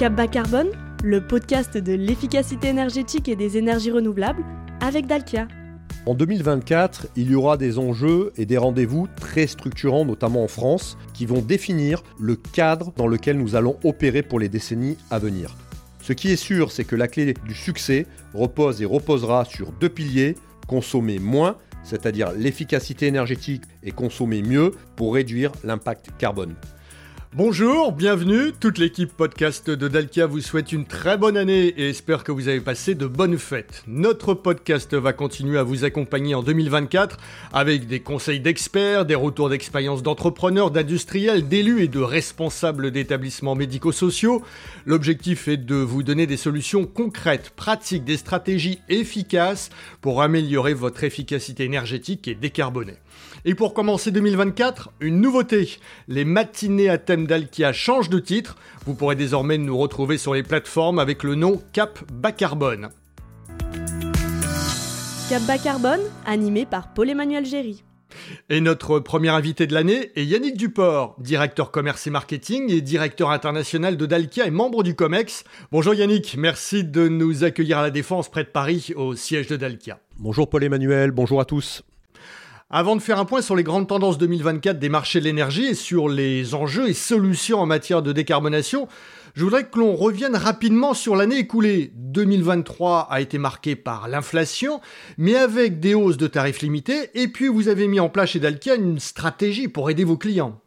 Cap Bas Carbone, le podcast de l'efficacité énergétique et des énergies renouvelables avec Dalkia. En 2024, il y aura des enjeux et des rendez-vous très structurants, notamment en France, qui vont définir le cadre dans lequel nous allons opérer pour les décennies à venir. Ce qui est sûr, c'est que la clé du succès repose et reposera sur deux piliers, consommer moins, c'est-à-dire l'efficacité énergétique, et consommer mieux pour réduire l'impact carbone. Bonjour, bienvenue. Toute l'équipe podcast de Dalkia vous souhaite une très bonne année et espère que vous avez passé de bonnes fêtes. Notre podcast va continuer à vous accompagner en 2024 avec des conseils d'experts, des retours d'expérience d'entrepreneurs, d'industriels, d'élus et de responsables d'établissements médico-sociaux. L'objectif est de vous donner des solutions concrètes, pratiques, des stratégies efficaces pour améliorer votre efficacité énergétique et décarbonée. Et pour commencer 2024, une nouveauté. Les matinées à thème d'Alkia changent de titre. Vous pourrez désormais nous retrouver sur les plateformes avec le nom Cap Bas Carbone. Cap Bas Carbone, animé par Paul-Emmanuel Géry. Et notre premier invité de l'année est Yannick Duport, directeur commerce et marketing et directeur international de Dalkia et membre du COMEX. Bonjour Yannick, merci de nous accueillir à la Défense près de Paris au siège de Dalkia. Bonjour Paul-Emmanuel, bonjour à tous. Avant de faire un point sur les grandes tendances 2024 des marchés de l'énergie et sur les enjeux et solutions en matière de décarbonation, je voudrais que l'on revienne rapidement sur l'année écoulée. 2023 a été marqué par l'inflation, mais avec des hausses de tarifs limités, et puis vous avez mis en place chez Dalkia une stratégie pour aider vos clients.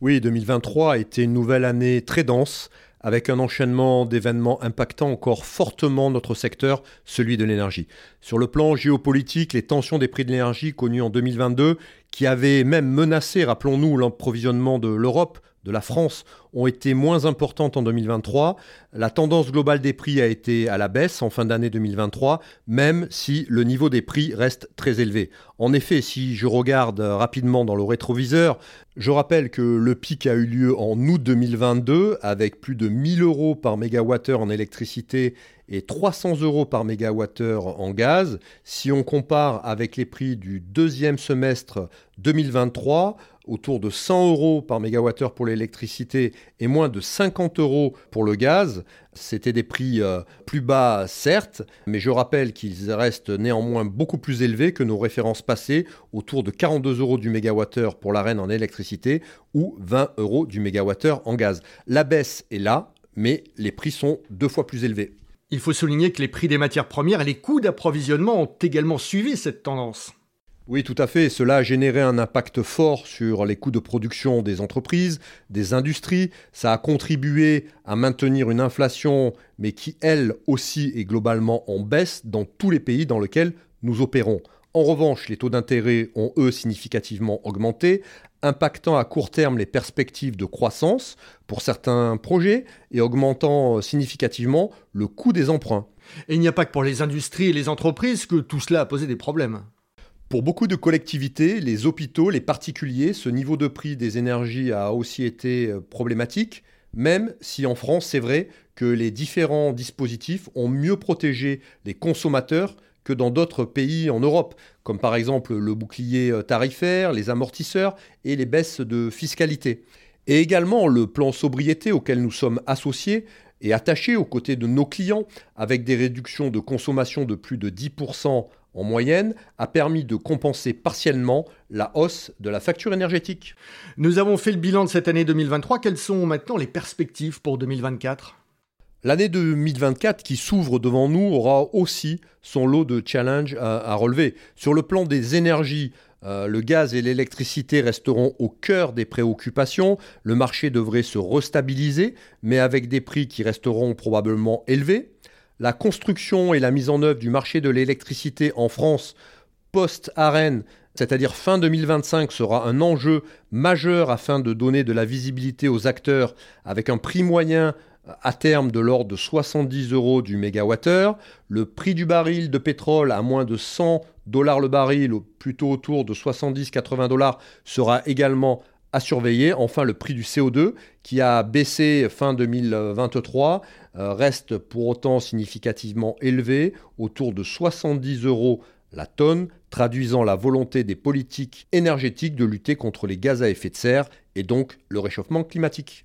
Oui, 2023 a été une nouvelle année très dense, avec un enchaînement d'événements impactant encore fortement notre secteur, celui de l'énergie. Sur le plan géopolitique, les tensions des prix de l'énergie connues en 2022, qui avaient même menacé, rappelons-nous, l'approvisionnement de l'Europe, de la France ont été moins importantes en 2023. La tendance globale des prix a été à la baisse en fin d'année 2023, même si le niveau des prix reste très élevé. En effet, si je regarde rapidement dans le rétroviseur, je rappelle que le pic a eu lieu en août 2022 avec plus de 1000 euros par mégawattheure en électricité et 300 euros par mégawattheure en gaz. Si on compare avec les prix du deuxième semestre 2023, autour de 100 euros par mégawattheure pour l'électricité et moins de 50 euros pour le gaz. C'était des prix euh, plus bas, certes, mais je rappelle qu'ils restent néanmoins beaucoup plus élevés que nos références passées, autour de 42 euros du mégawattheure pour l'arène en électricité ou 20 euros du mégawattheure en gaz. La baisse est là, mais les prix sont deux fois plus élevés. Il faut souligner que les prix des matières premières et les coûts d'approvisionnement ont également suivi cette tendance. Oui, tout à fait. Cela a généré un impact fort sur les coûts de production des entreprises, des industries. Ça a contribué à maintenir une inflation, mais qui, elle aussi, est globalement en baisse dans tous les pays dans lesquels nous opérons. En revanche, les taux d'intérêt ont, eux, significativement augmenté, impactant à court terme les perspectives de croissance pour certains projets et augmentant significativement le coût des emprunts. Et il n'y a pas que pour les industries et les entreprises que tout cela a posé des problèmes. Pour beaucoup de collectivités, les hôpitaux, les particuliers, ce niveau de prix des énergies a aussi été euh, problématique, même si en France, c'est vrai que les différents dispositifs ont mieux protégé les consommateurs que dans d'autres pays en Europe, comme par exemple le bouclier euh, tarifaire, les amortisseurs et les baisses de fiscalité. Et également le plan sobriété auquel nous sommes associés et attachés aux côtés de nos clients, avec des réductions de consommation de plus de 10% en moyenne, a permis de compenser partiellement la hausse de la facture énergétique. Nous avons fait le bilan de cette année 2023. Quelles sont maintenant les perspectives pour 2024 L'année 2024 qui s'ouvre devant nous aura aussi son lot de challenges à, relever. Sur le plan des énergies, euh, le gaz et l'électricité resteront au cœur des préoccupations. Le marché devrait se restabiliser, mais avec des prix qui resteront probablement élevés. La construction et la mise en œuvre du marché de l'électricité en France post-arène, c'est-à-dire fin 2025, sera un enjeu majeur afin de donner de la visibilité aux acteurs avec un prix moyen à terme de l'ordre de 70 euros du mégawattheure. Le prix du baril de pétrole à moins de 100 dollars le baril, plutôt autour de 70-80 dollars, sera également à surveiller. Enfin, le prix du CO2 qui a baissé fin 2023 euh, reste pour autant significativement élevé, autour de 70 euros la tonne, traduisant la volonté des politiques énergétiques de lutter contre les gaz à effet de serre et donc le réchauffement climatique.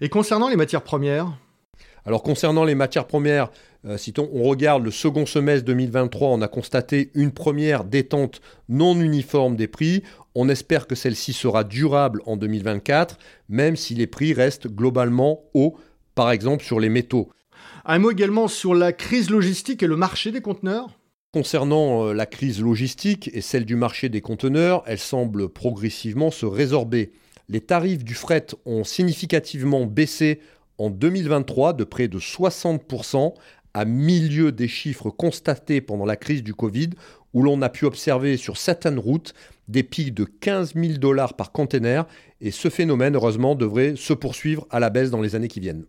Et concernant les matières premières Alors concernant les matières premières, euh, si on, regarde le second semestre 2023, on a constaté une première détente non uniforme des prix. On espère que celle-ci sera durable en 2024, même si les prix restent globalement hauts, par exemple sur les métaux. Un mot également sur la crise logistique et le marché des conteneurs Concernant euh, la crise logistique et celle du marché des conteneurs, elle semble progressivement se résorber. Les tarifs du fret ont significativement baissé en 2023 de près de 60% à milieu des chiffres constatés pendant la crise du Covid, où l'on a pu observer sur certaines routes des pics de 15 000 dollars par container, et ce phénomène, heureusement, devrait se poursuivre à la baisse dans les années qui viennent.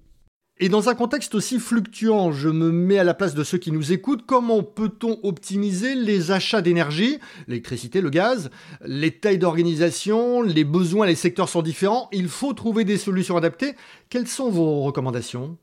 Et dans un contexte aussi fluctuant, je me mets à la place de ceux qui nous écoutent, comment peut-on optimiser les achats d'énergie, l'électricité, le gaz, les tailles d'organisation, les besoins, les secteurs sont différents, il faut trouver des solutions adaptées. Quelles sont vos recommandations?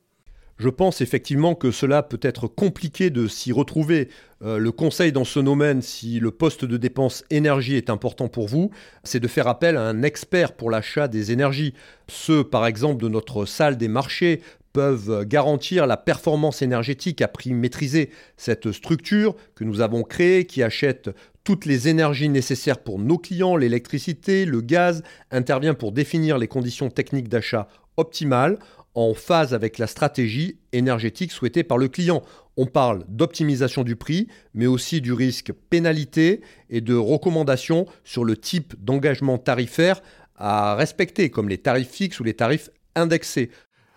Je pense effectivement que cela peut être compliqué de s'y retrouver. Euh, le conseil dans ce domaine, si le poste de dépense énergie est important pour vous, c'est de faire appel à un expert pour l'achat des énergies. Ceux, par exemple, de notre salle des marchés peuvent garantir la performance énergétique à prix maîtrisé. Cette structure que nous avons créée, qui achète toutes les énergies nécessaires pour nos clients, l'électricité, le gaz, intervient pour définir les conditions techniques d'achat optimales en phase avec la stratégie énergétique souhaitée par le client. On parle d'optimisation du prix, mais aussi du risque pénalité et de recommandations sur le type d'engagement tarifaire à respecter, comme les tarifs fixes ou les tarifs indexés.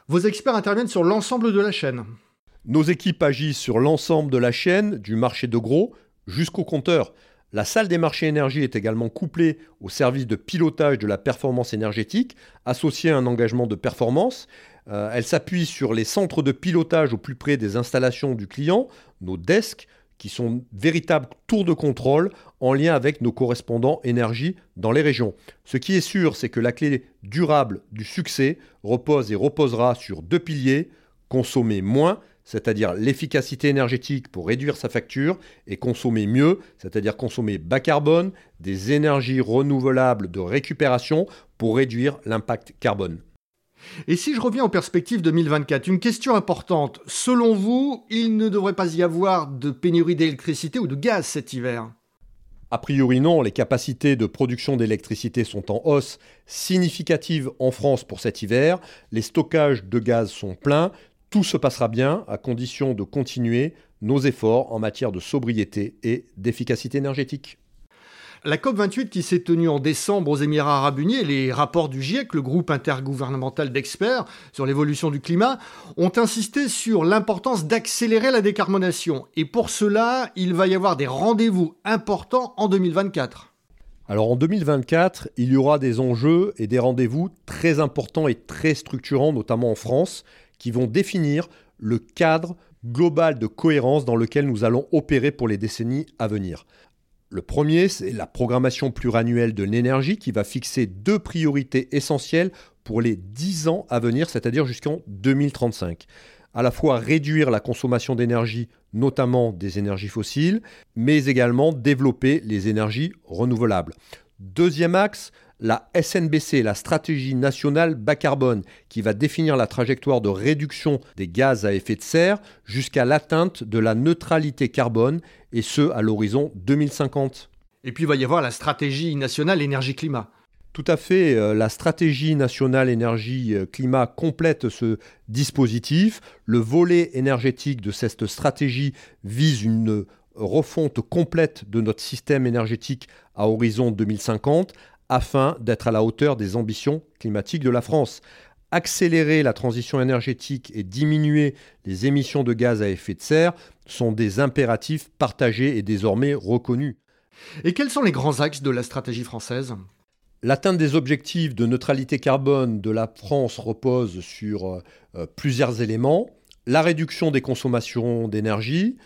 Vos experts interviennent sur l'ensemble de la chaîne. Nos équipes agissent sur l'ensemble de la chaîne, du marché de gros jusqu'au compteur. La salle des marchés énergie est également couplée au service de pilotage de la performance énergétique, associé à un engagement de performance. Euh, elle s'appuie sur les centres de pilotage au plus près des installations du client, nos desks, qui sont véritables tours de contrôle en lien avec nos correspondants énergie dans les régions. Ce qui est sûr, c'est que la clé durable du succès repose et reposera sur deux piliers, consommer moins, c'est-à-dire l'efficacité énergétique pour réduire sa facture, et consommer mieux, c'est-à-dire consommer bas carbone, des énergies renouvelables de récupération pour réduire l'impact carbone. Et si je reviens aux perspectives 2024, une question importante. Selon vous, il ne devrait pas y avoir de pénurie d'électricité ou de gaz cet hiver? A priori non, les capacités de production d'électricité sont en hausse significative en France pour cet hiver, les stockages de gaz sont pleins, tout se passera bien à condition de continuer nos efforts en matière de sobriété et d'efficacité énergétique. La COP28 qui s'est tenue en décembre aux Émirats arabes unis et les rapports du GIEC, le groupe intergouvernemental d'experts sur l'évolution du climat, ont insisté sur l'importance d'accélérer la décarbonation. Et pour cela, il va y avoir des rendez-vous importants en 2024. Alors en 2024, il y aura des enjeux et des rendez-vous très importants et très structurants, notamment en France, qui vont définir le cadre global de cohérence dans lequel nous allons opérer pour les décennies à venir. Le premier, c'est la programmation pluriannuelle de l'énergie qui va fixer deux priorités essentielles pour les 10 ans à venir, c'est-à-dire jusqu'en 2035. À la fois réduire la consommation d'énergie, notamment des énergies fossiles, mais également développer les énergies renouvelables. Deuxième axe, la SNBC, la stratégie nationale bas carbone, qui va définir la trajectoire de réduction des gaz à effet de serre jusqu'à l'atteinte de la neutralité carbone, et ce à l'horizon 2050. Et puis il va y avoir la stratégie nationale énergie-climat. Tout à fait, euh, la stratégie nationale énergie-climat complète ce dispositif. Le volet énergétique de cette stratégie vise une refonte complète de notre système énergétique à horizon 2050 afin d'être à la hauteur des ambitions climatiques de la France. Accélérer la transition énergétique et diminuer les émissions de gaz à effet de serre sont des impératifs partagés et désormais reconnus. Et quels sont les grands axes de la stratégie française? L'atteinte des objectifs de neutralité carbone de la France repose sur euh, plusieurs éléments. La réduction des consommations d'énergie,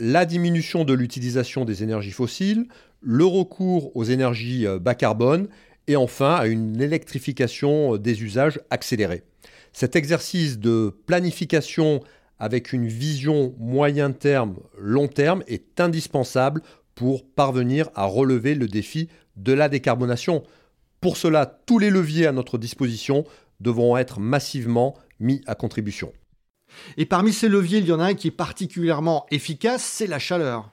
la diminution de l'utilisation des énergies fossiles, le recours aux énergies euh, bas carbone et enfin à une électrification euh, des usages accélérée. Cet exercice de planification avec une vision moyen terme, long terme est indispensable pour parvenir à relever le défi de la décarbonation. Pour cela, tous les leviers à notre disposition devront être massivement mis à contribution. Et parmi ces leviers, il y en a un qui est particulièrement efficace, c'est la chaleur.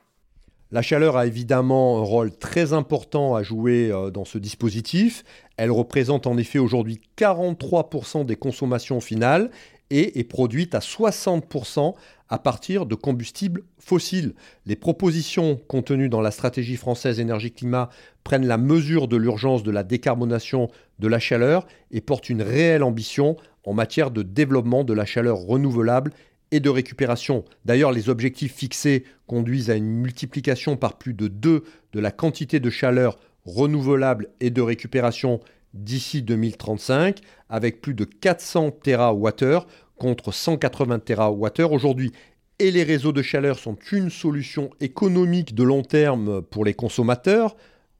La chaleur a évidemment un rôle très important à jouer euh, dans ce dispositif. Elle représente en effet aujourd'hui 43% des consommations finales et est produite à 60% à partir de combustibles fossiles. Les propositions contenues dans la stratégie française énergie-climat prennent la mesure de l'urgence de la décarbonation de la chaleur et portent une réelle ambition en matière de développement de la chaleur renouvelable et de récupération. D'ailleurs, les objectifs fixés conduisent à une multiplication par plus de 2 de la quantité de chaleur renouvelable et de récupération d'ici 2035, avec plus de 400 TWh contre 180 TWh aujourd'hui. Et les réseaux de chaleur sont une solution économique de long terme pour les consommateurs,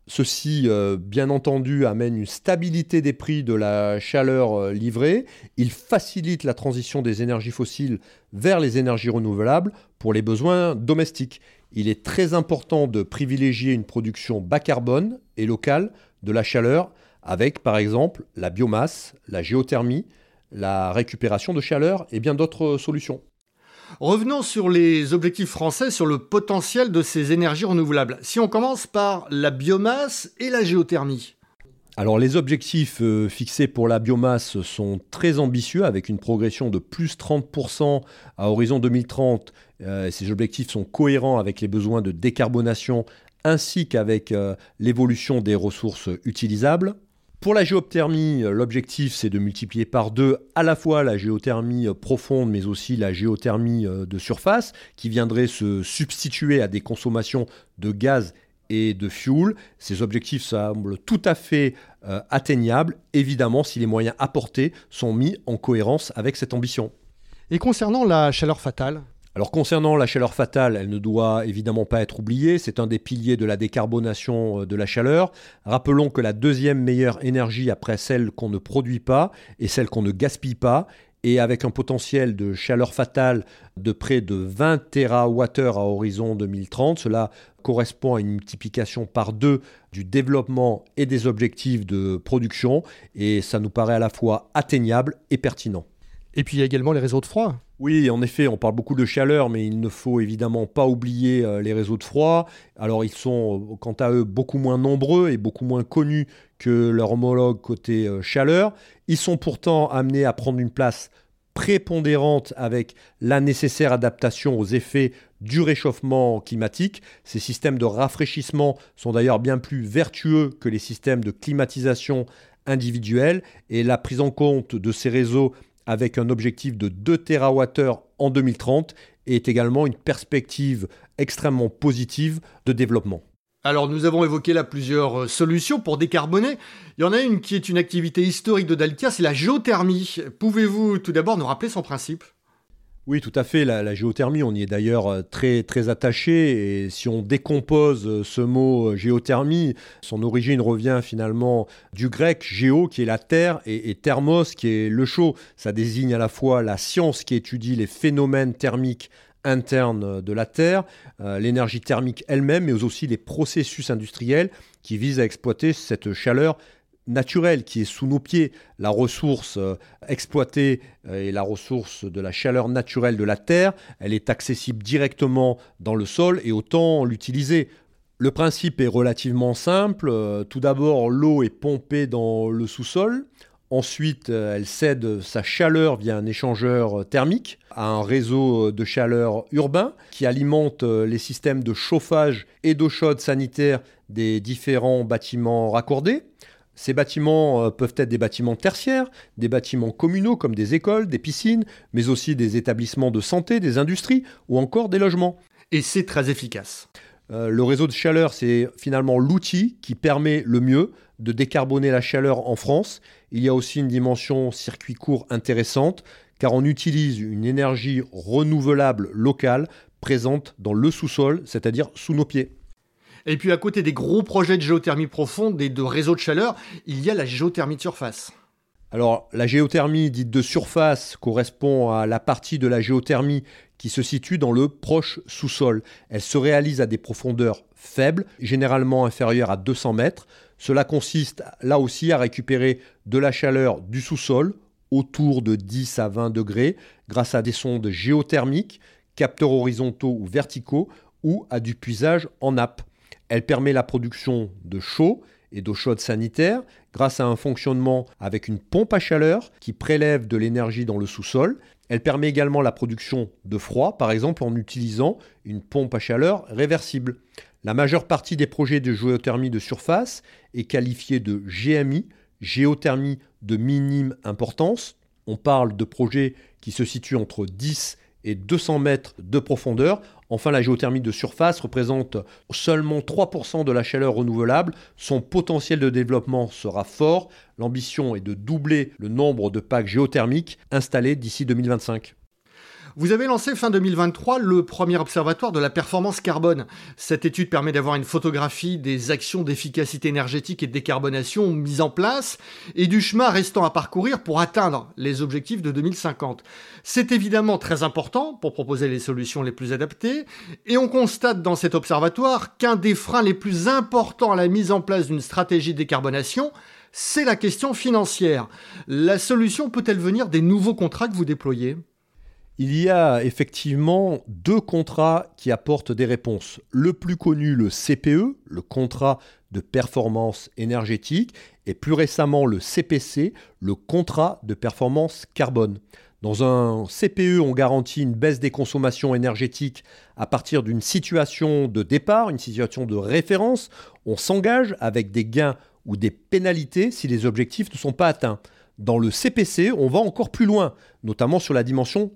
Ceci, euh, bien entendu, amène une stabilité des prix de la chaleur euh, livrée. Il facilite la transition des énergies fossiles vers les énergies renouvelables pour les besoins domestiques. Il est très important de privilégier une production bas carbone et locale de la chaleur avec, par exemple, la biomasse, la géothermie, la récupération de chaleur et bien d'autres solutions. Revenons sur les objectifs français, sur le potentiel de ces énergies renouvelables. Si on commence par la biomasse et la géothermie. Alors les objectifs euh, fixés pour la biomasse sont très ambitieux avec une progression de plus 30% à horizon 2030. Euh, ces objectifs sont cohérents avec les besoins de décarbonation ainsi qu'avec euh, l'évolution des ressources utilisables. Pour la géothermie, l'objectif c'est de multiplier par deux à la fois la géothermie profonde mais aussi la géothermie euh, de surface qui viendrait se substituer à des consommations de gaz et de fuel. Ces objectifs semblent tout à fait euh, atteignables, évidemment si les moyens apportés sont mis en cohérence avec cette ambition. Et concernant la chaleur fatale alors concernant la chaleur fatale, elle ne doit évidemment pas être oubliée, c'est un des piliers de la décarbonation euh, de la chaleur. Rappelons que la deuxième meilleure énergie après celle qu'on ne produit pas et celle qu'on ne gaspille pas, et avec un potentiel de chaleur fatale de près de 20 TWh à horizon 2030, cela correspond à une multiplication par deux du développement et des objectifs de production, et ça nous paraît à la fois atteignable et pertinent. Et puis il y a également les réseaux de froid. Oui, en effet, on parle beaucoup de chaleur, mais il ne faut évidemment pas oublier euh, les réseaux de froid. Alors ils sont, euh, quant à eux, beaucoup moins nombreux et beaucoup moins connus que leur homologue côté euh, chaleur. Ils sont pourtant amenés à prendre une place prépondérante avec la nécessaire adaptation aux effets du réchauffement climatique. Ces systèmes de rafraîchissement sont d'ailleurs bien plus vertueux que les systèmes de climatisation individuels et la prise en compte de ces réseaux avec un objectif de 2 TWh en 2030 est également une perspective extrêmement positive de développement. Alors nous avons évoqué là plusieurs euh, solutions pour décarboner. Il y en a une qui est une activité historique de Dalkia, c'est la géothermie. Pouvez-vous tout d'abord nous rappeler son principe? Oui, tout à fait. La, géothermie, on y est d'ailleurs euh, très, très attaché. Et si on décompose euh, ce mot euh, géothermie, son origine revient finalement du grec géo, qui est la terre, et, thermos, qui est le chaud. Ça désigne à la fois la science qui étudie les phénomènes thermiques internes de la Terre, l'énergie thermique elle-même, mais aussi les processus industriels qui visent à exploiter cette chaleur naturelle qui est sous nos pieds, la ressource euh, exploitée euh, et la ressource de la chaleur naturelle de la Terre, elle est accessible directement dans le sol et autant l'utiliser. Le principe est relativement simple. Euh, tout d'abord, l'eau est pompée dans le sous-sol. Ensuite, elle cède sa chaleur via un échangeur thermique à un réseau de chaleur urbain qui alimente les systèmes de chauffage et d'eau chaude sanitaire des différents bâtiments raccordés. Ces bâtiments euh, peuvent être des bâtiments tertiaires, des bâtiments communaux comme des écoles, des piscines, mais aussi des établissements de santé, des industries ou encore des logements. Et c'est très efficace. Euh, le réseau de chaleur, c'est finalement l'outil qui permet le mieux de décarboner la chaleur en France. Il y a aussi une dimension circuit court intéressante, car on utilise une énergie renouvelable locale présente dans le sous-sol, c'est-à-dire sous nos pieds. Et puis à côté des gros projets de géothermie profonde et de réseaux de chaleur, il y a la géothermie de surface. Alors la géothermie dite de surface correspond à la partie de la géothermie qui se situe dans le proche sous-sol. Elle se réalise à des profondeurs faibles, généralement inférieures à 200 mètres. Cela consiste là aussi à récupérer de la chaleur du sous-sol autour de 10 à 20 degrés grâce à des sondes géothermiques, capteurs horizontaux ou verticaux ou à du puisage en nappe. Elle permet la production de chaud et d'eau chaude sanitaire grâce à un fonctionnement avec une pompe à chaleur qui prélève de l'énergie dans le sous-sol. Elle permet également la production de froid, par exemple en utilisant une pompe à chaleur réversible. La majeure partie des projets de géothermie de surface est qualifiée de GMI, géothermie de minime importance. On parle de projets qui se situent entre 10 et 200 mètres de profondeur. Enfin, la géothermie de surface représente seulement 3% de la chaleur renouvelable. Son potentiel de développement sera fort. L'ambition est de doubler le nombre de packs géothermiques installés d'ici 2025. Vous avez lancé fin 2023 le premier observatoire de la performance carbone. Cette étude permet d'avoir une photographie des actions d'efficacité énergétique et de décarbonation mises en place et du chemin restant à parcourir pour atteindre les objectifs de 2050. C'est évidemment très important pour proposer les solutions les plus adaptées et on constate dans cet observatoire qu'un des freins les plus importants à la mise en place d'une stratégie de décarbonation, c'est la question financière. La solution peut-elle venir des nouveaux contrats que vous déployez? Il y a effectivement deux contrats qui apportent des réponses. Le plus connu, le CPE, le contrat de performance énergétique, et plus récemment le CPC, le contrat de performance carbone. Dans un CPE, on garantit une baisse des consommations énergétiques à partir d'une situation de départ, une situation de référence. On s'engage avec des gains ou des pénalités si les objectifs ne sont pas atteints. Dans le CPC, on va encore plus loin, notamment sur la dimension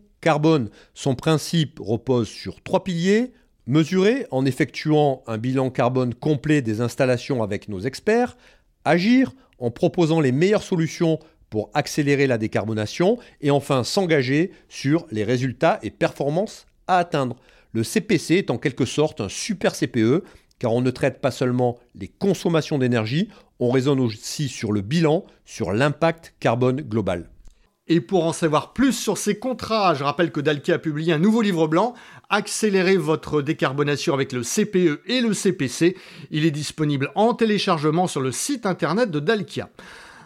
son principe repose sur trois piliers. Mesurer en effectuant un bilan carbone complet des installations avec nos experts, agir en proposant les meilleures solutions pour accélérer la décarbonation et enfin s'engager sur les résultats et performances à atteindre. Le CPC est en quelque sorte un super CPE car on ne traite pas seulement les consommations d'énergie, on raisonne aussi sur le bilan, sur l'impact carbone global. Et pour en savoir plus sur ces contrats, je rappelle que Dalkia a publié un nouveau livre blanc, Accélérez votre décarbonation avec le CPE et le CPC. Il est disponible en téléchargement sur le site internet de Dalkia.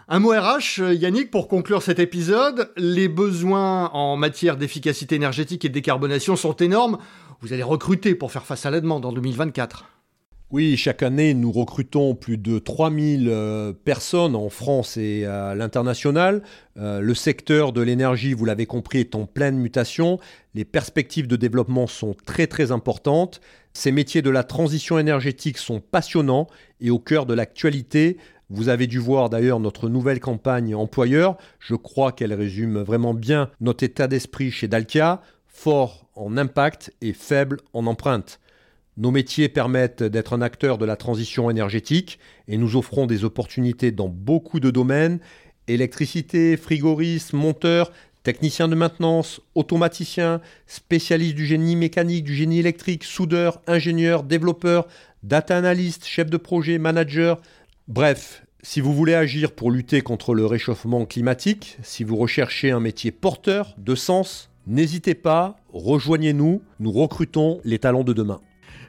Un mot RH, Yannick, pour conclure cet épisode. Les besoins en matière d'efficacité énergétique et de décarbonation sont énormes. Vous allez recruter pour faire face à la demande en 2024. Oui, chaque année, nous recrutons plus de 3000 euh, personnes en France et à l'international. Euh, le secteur de l'énergie, vous l'avez compris, est en pleine mutation. Les perspectives de développement sont très très importantes. Ces métiers de la transition énergétique sont passionnants et au cœur de l'actualité. Vous avez dû voir d'ailleurs notre nouvelle campagne employeur. Je crois qu'elle résume vraiment bien notre état d'esprit chez Dalkia, fort en impact et faible en empreinte. Nos métiers permettent d'être un acteur de la transition énergétique et nous offrons des opportunités dans beaucoup de domaines électricité, frigoriste, monteur, technicien de maintenance, automaticien, spécialiste du génie mécanique, du génie électrique, soudeur, ingénieur, développeur, data analyst, chef de projet, manager. Bref, si vous voulez agir pour lutter contre le réchauffement climatique, si vous recherchez un métier porteur de sens, n'hésitez pas, rejoignez-nous, nous recrutons les talents de demain.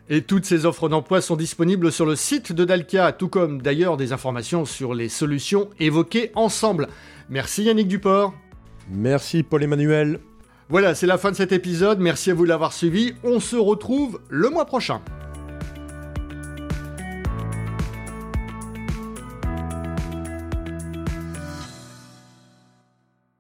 Et toutes ces offres d'emploi sont disponibles sur le site de Dalkia, tout comme d'ailleurs des informations sur les solutions évoquées ensemble. Merci Yannick Duport. Merci Paul-Emmanuel. Voilà, c'est la fin de cet épisode. Merci à vous de l'avoir suivi. On se retrouve le mois prochain.